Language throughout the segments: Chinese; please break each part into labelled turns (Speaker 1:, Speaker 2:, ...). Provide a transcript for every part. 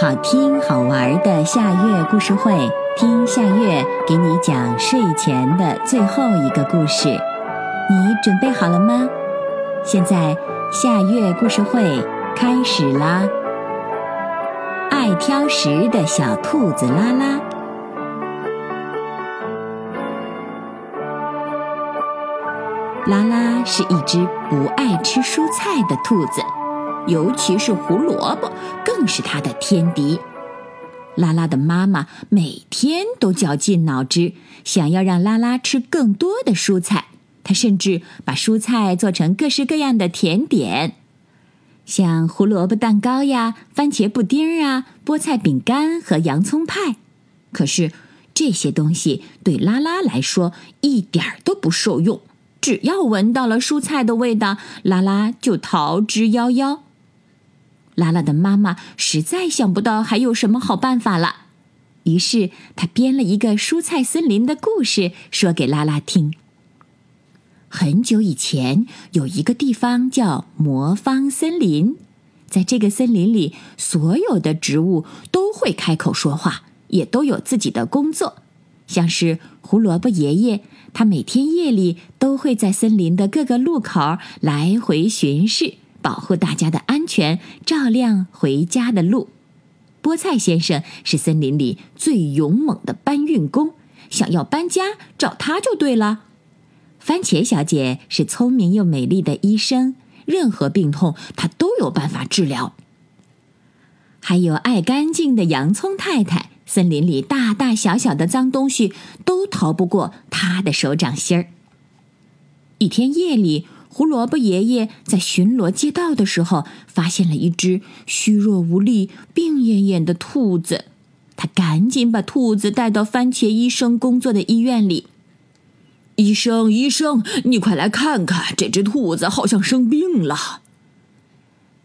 Speaker 1: 好听好玩的夏月故事会，听夏月给你讲睡前的最后一个故事。你准备好了吗？现在夏月故事会开始啦！爱挑食的小兔子拉拉，拉拉是一只不爱吃蔬菜的兔子。尤其是胡萝卜，更是他的天敌。拉拉的妈妈每天都绞尽脑汁，想要让拉拉吃更多的蔬菜。她甚至把蔬菜做成各式各样的甜点，像胡萝卜蛋糕呀、番茄布丁啊、菠菜饼干和洋葱派。可是这些东西对拉拉来说一点都不受用。只要闻到了蔬菜的味道，拉拉就逃之夭夭。拉拉的妈妈实在想不到还有什么好办法了，于是她编了一个蔬菜森林的故事，说给拉拉听。很久以前，有一个地方叫魔方森林，在这个森林里，所有的植物都会开口说话，也都有自己的工作。像是胡萝卜爷爷，他每天夜里都会在森林的各个路口来回巡视。保护大家的安全，照亮回家的路。菠菜先生是森林里最勇猛的搬运工，想要搬家找他就对了。番茄小姐是聪明又美丽的医生，任何病痛她都有办法治疗。还有爱干净的洋葱太太，森林里大大小小的脏东西都逃不过她的手掌心儿。一天夜里。胡萝卜爷爷在巡逻街道的时候，发现了一只虚弱无力、病恹恹的兔子。他赶紧把兔子带到番茄医生工作的医院里。医生，医生，你快来看看，这只兔子好像生病了。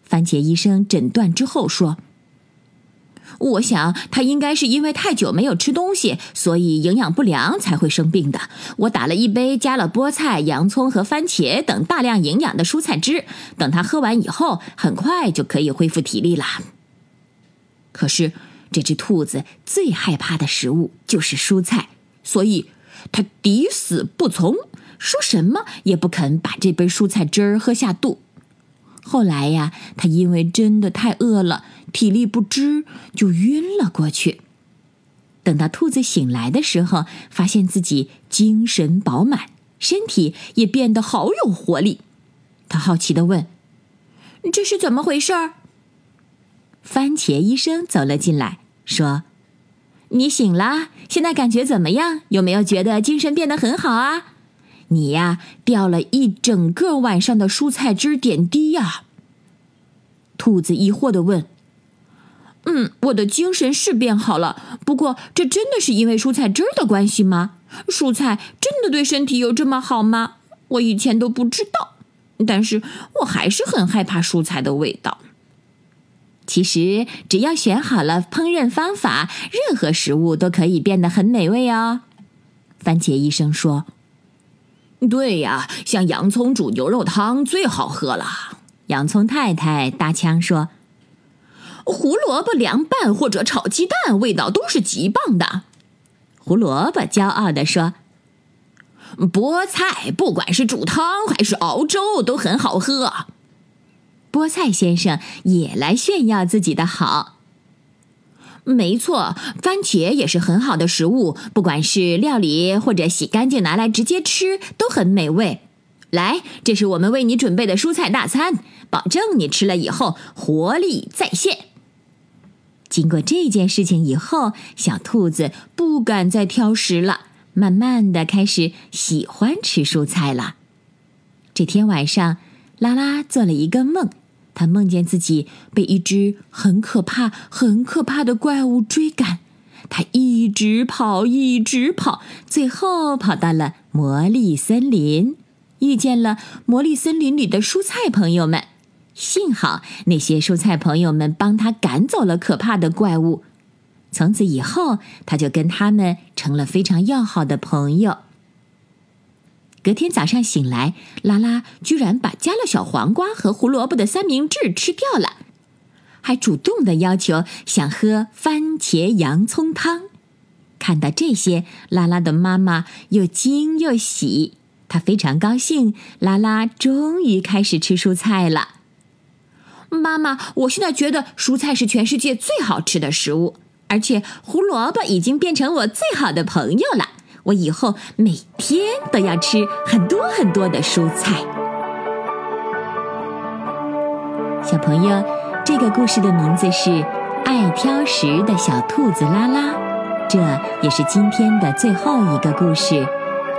Speaker 1: 番茄医生诊断之后说。我想，他应该是因为太久没有吃东西，所以营养不良才会生病的。我打了一杯加了菠菜、洋葱和番茄等大量营养的蔬菜汁，等他喝完以后，很快就可以恢复体力了。可是，这只兔子最害怕的食物就是蔬菜，所以它抵死不从，说什么也不肯把这杯蔬菜汁儿喝下肚。后来呀，他因为真的太饿了，体力不支，就晕了过去。等到兔子醒来的时候，发现自己精神饱满，身体也变得好有活力。他好奇的问：“这是怎么回事？”番茄医生走了进来，说：“你醒了，现在感觉怎么样？有没有觉得精神变得很好啊？”你呀，掉了一整个晚上的蔬菜汁点滴呀！兔子疑惑的问：“嗯，我的精神是变好了，不过这真的是因为蔬菜汁的关系吗？蔬菜真的对身体有这么好吗？我以前都不知道，但是我还是很害怕蔬菜的味道。其实，只要选好了烹饪方法，任何食物都可以变得很美味哦。”番茄医生说。对呀，像洋葱煮牛肉汤最好喝了。洋葱太太搭腔说：“胡萝卜凉拌或者炒鸡蛋，味道都是极棒的。”胡萝卜骄傲地说：“菠菜不管是煮汤还是熬粥都很好喝。”菠菜先生也来炫耀自己的好。没错，番茄也是很好的食物，不管是料理或者洗干净拿来直接吃，都很美味。来，这是我们为你准备的蔬菜大餐，保证你吃了以后活力再现。经过这件事情以后，小兔子不敢再挑食了，慢慢的开始喜欢吃蔬菜了。这天晚上，拉拉做了一个梦。他梦见自己被一只很可怕、很可怕的怪物追赶，他一直跑，一直跑，最后跑到了魔力森林，遇见了魔力森林里的蔬菜朋友们。幸好那些蔬菜朋友们帮他赶走了可怕的怪物，从此以后，他就跟他们成了非常要好的朋友。隔天早上醒来，拉拉居然把加了小黄瓜和胡萝卜的三明治吃掉了，还主动的要求想喝番茄洋葱汤。看到这些，拉拉的妈妈又惊又喜，她非常高兴，拉拉终于开始吃蔬菜了。妈妈，我现在觉得蔬菜是全世界最好吃的食物，而且胡萝卜已经变成我最好的朋友了。我以后每天都要吃很多很多的蔬菜。小朋友，这个故事的名字是《爱挑食的小兔子拉拉》，这也是今天的最后一个故事。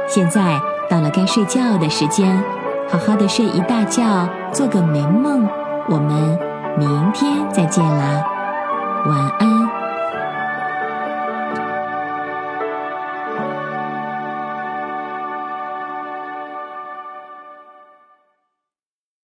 Speaker 1: 现在到了该睡觉的时间，好好的睡一大觉，做个美梦。我们明天再见啦，晚安。